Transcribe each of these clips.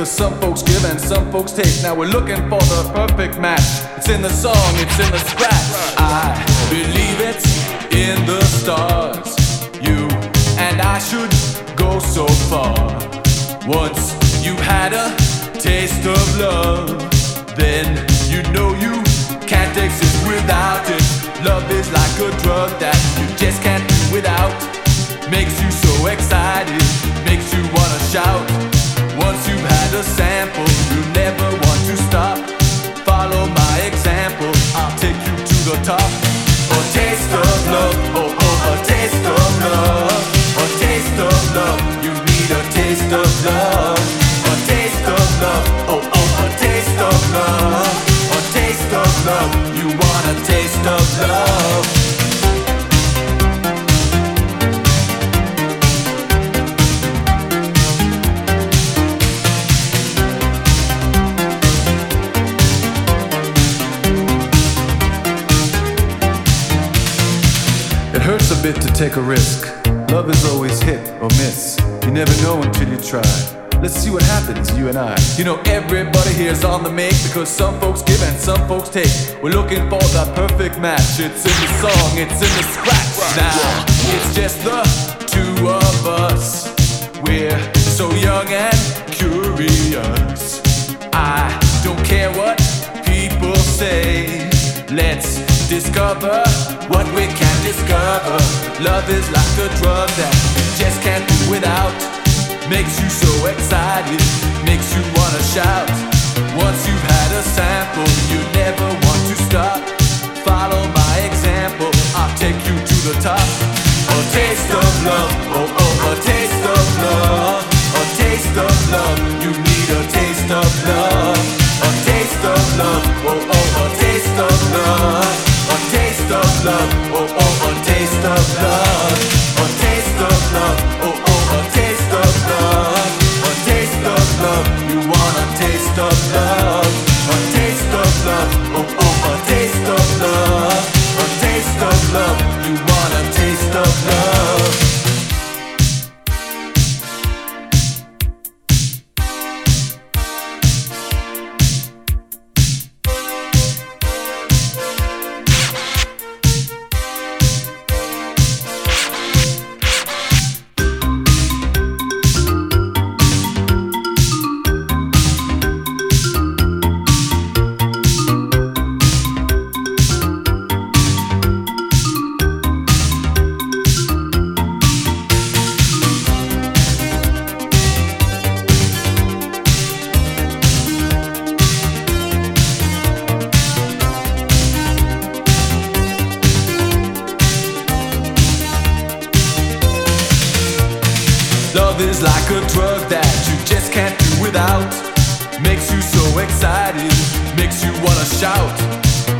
because some folks give and some folks take. Now we're looking for the perfect match. It's in the song, it's in the scratch. I believe it's in the stars. You and I should go so far. Once you had a taste of love, then you know you can't exist without it. Love is like a drug that you just can't do without. Makes you so excited, makes you wanna shout. A sample, you never want to stop. Follow my example, I'll take you to the top. A taste of love, oh, oh oh, a taste of love, a taste of love. You need a taste of love, a taste of love, oh oh, a taste of love, a taste of love. You want a taste of love. It hurts a bit to take a risk. Love is always hit or miss. You never know until you try. Let's see what happens, you and I. You know, everybody here's on the make because some folks give and some folks take. We're looking for that perfect match. It's in the song, it's in the scratch. Now, it's just the two of us. We're so young and curious. I don't care what people say. Let's discover what we can discover. Love is like a drug that just can't do without. Makes you so excited, makes you wanna shout. Once you've had a sample, you never want to stop. Follow my example, I'll take you to the top. A taste of love, oh oh, a taste of love, a taste of love. You need a taste of love, taste of love, a taste of love, oh oh, a taste of love, a taste of love. You want a taste of love. Is like a drug that you just can't do without. Makes you so excited, makes you wanna shout.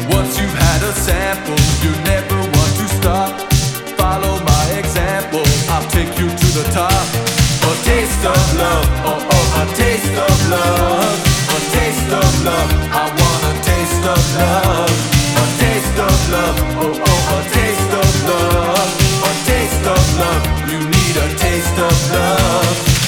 Once you've had a sample, you never want to stop. Follow my example, I'll take you to the top. A taste of love, oh oh, a taste of love, a taste of love. I want a taste of love, a taste of love, oh oh, a taste of love, a taste of love. You need a taste of love.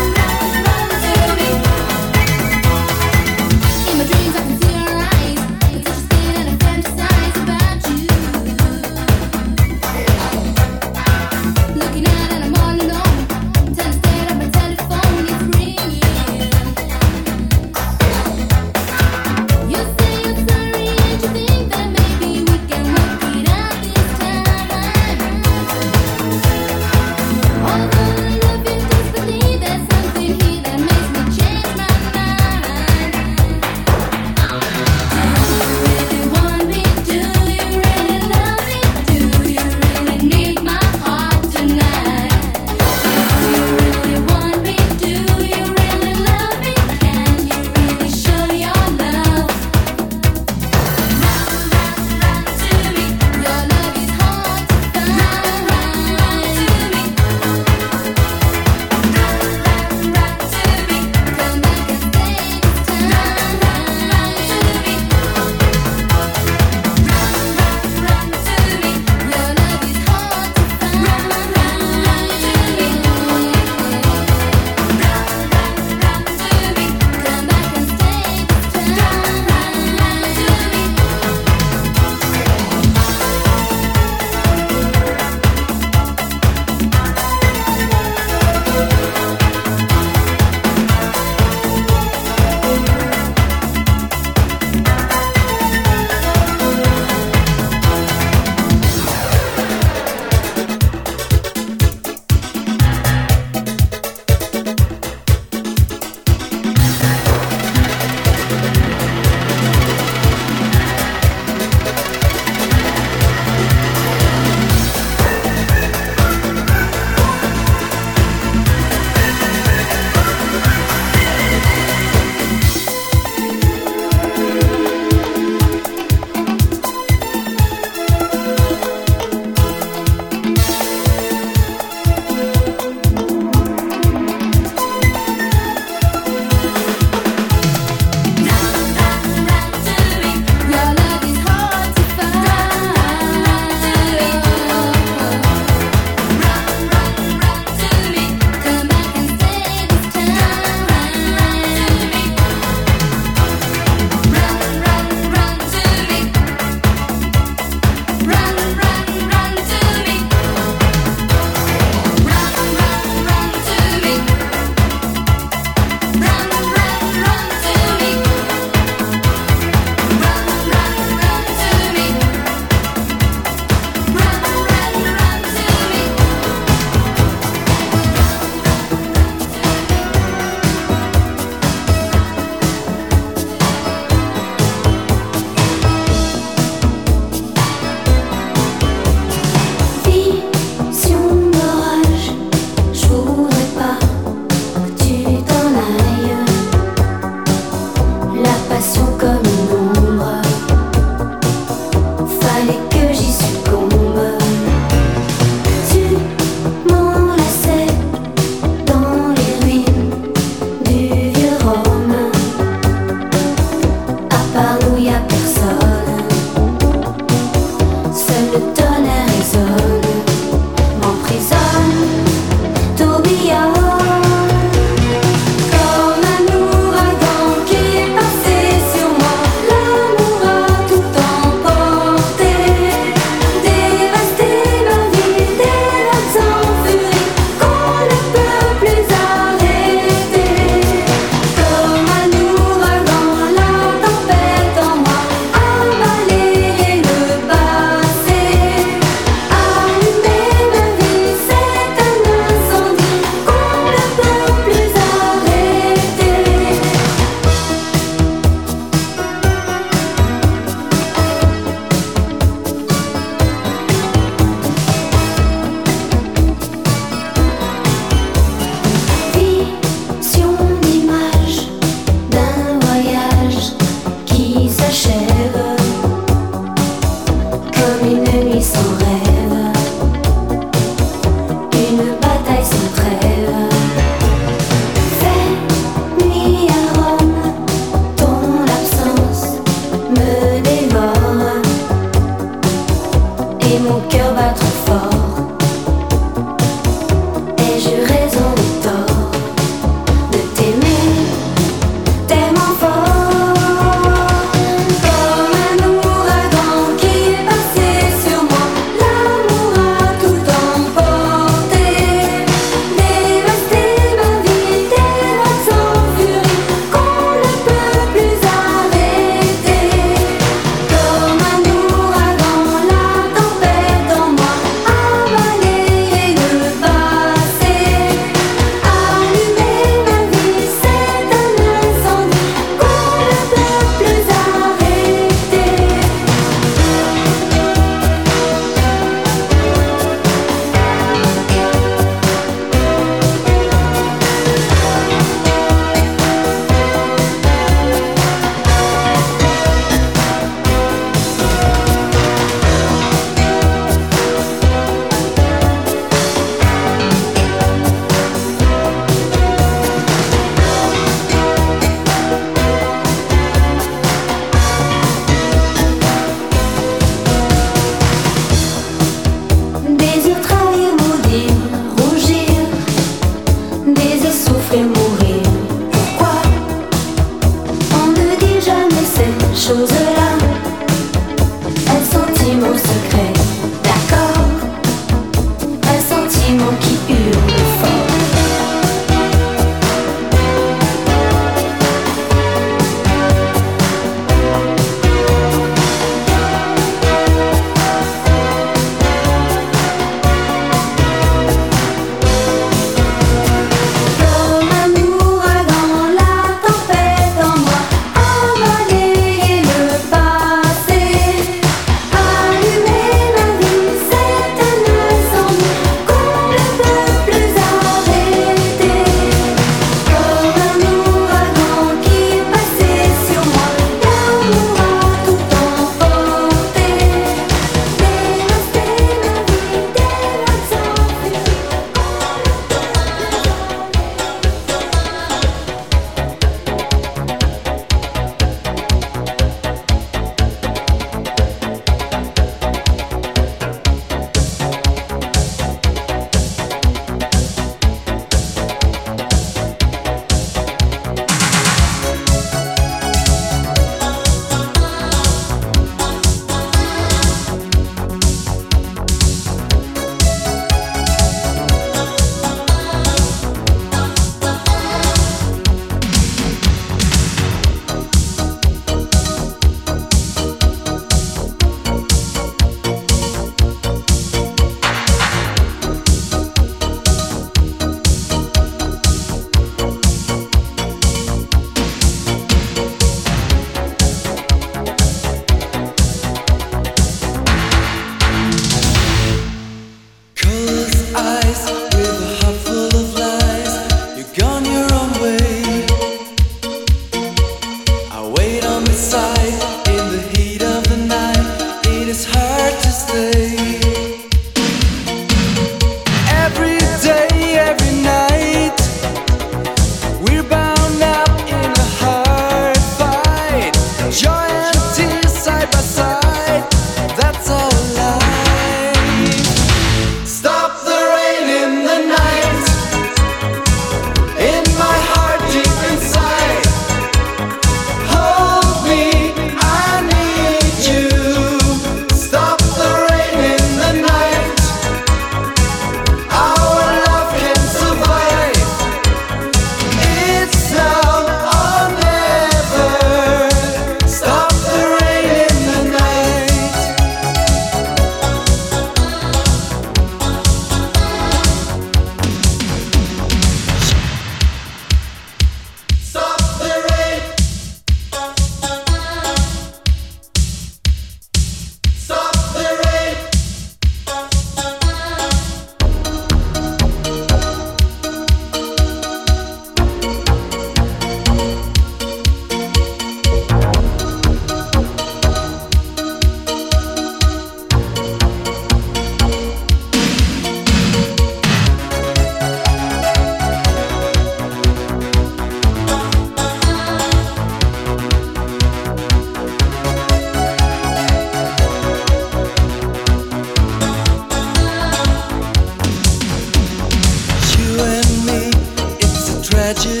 verdade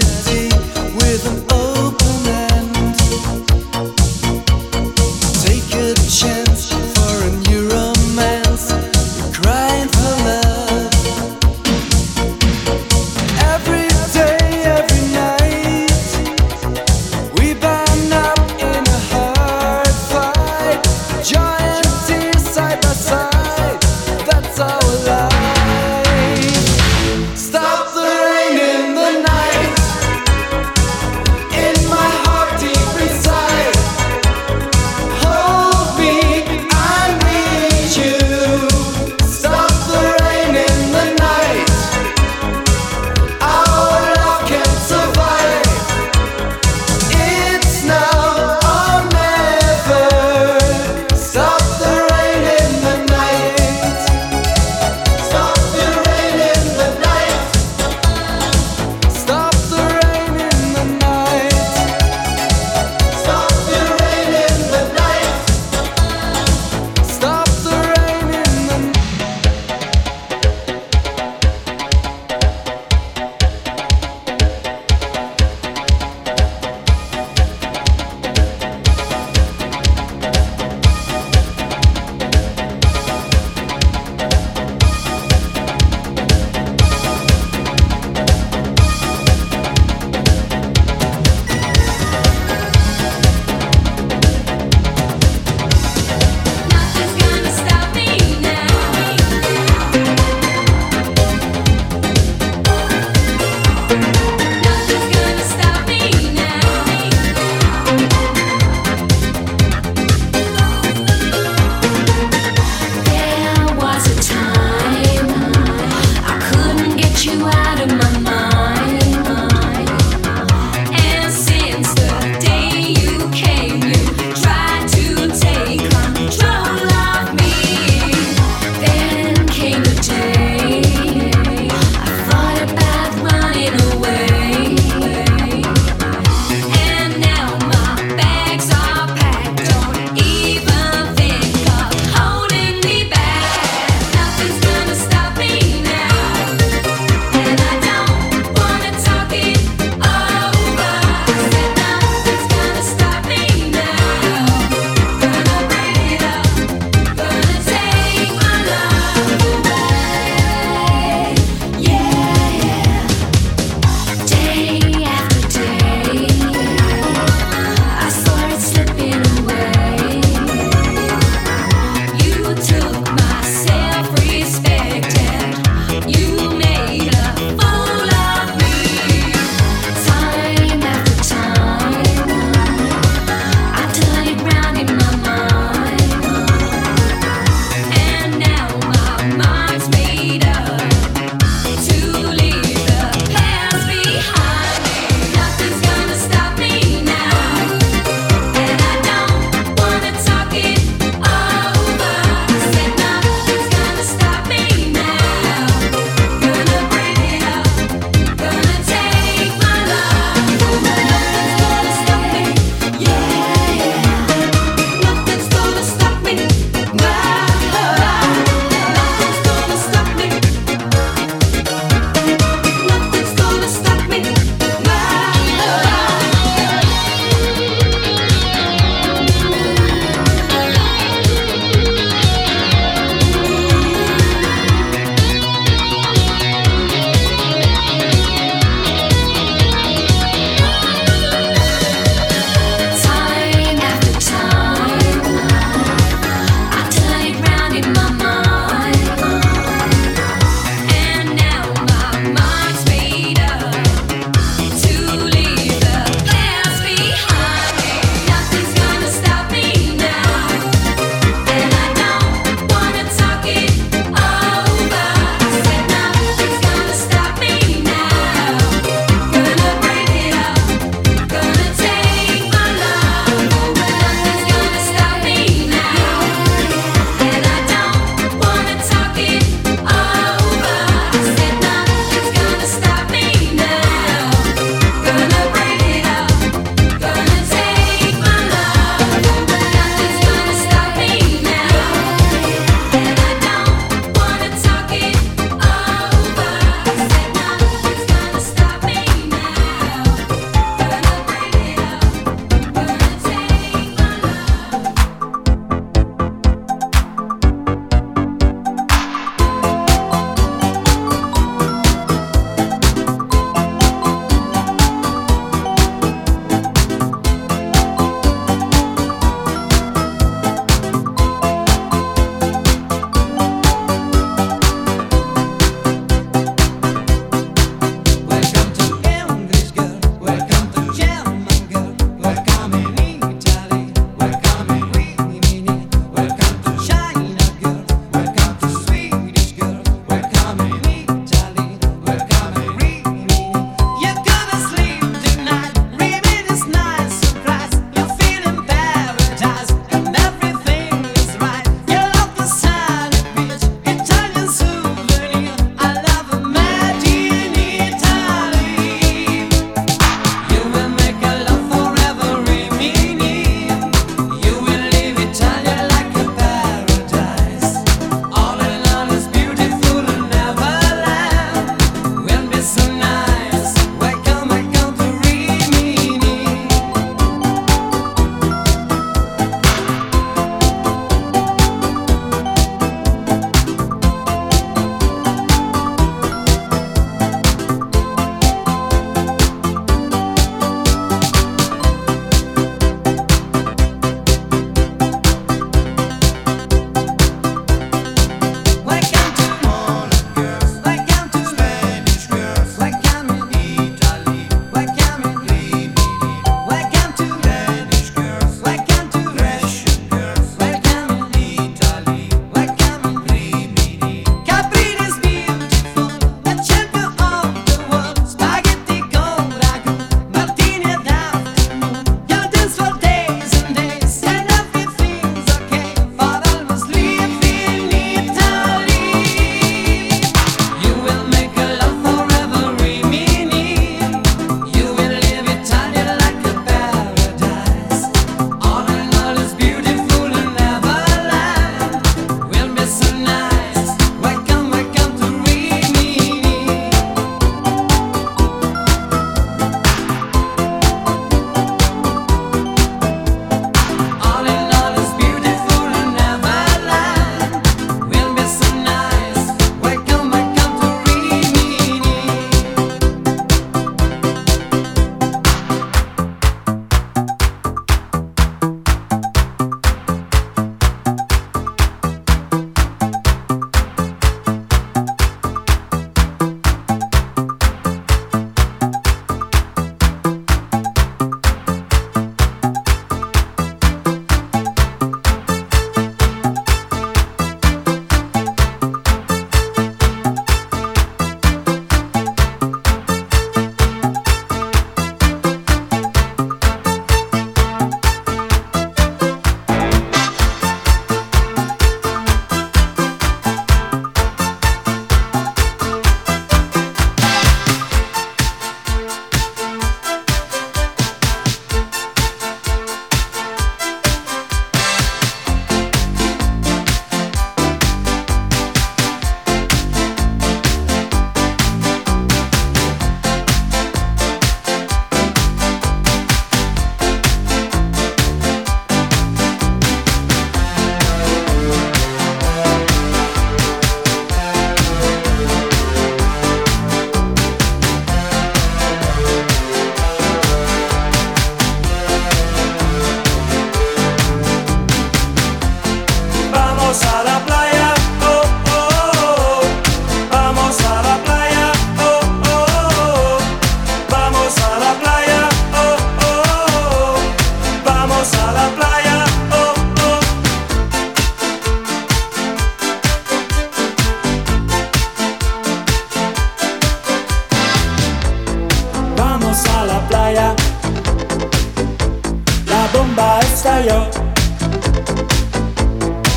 io.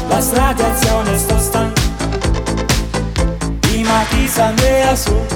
La stradiazione sto stando Di Matisa Andrea su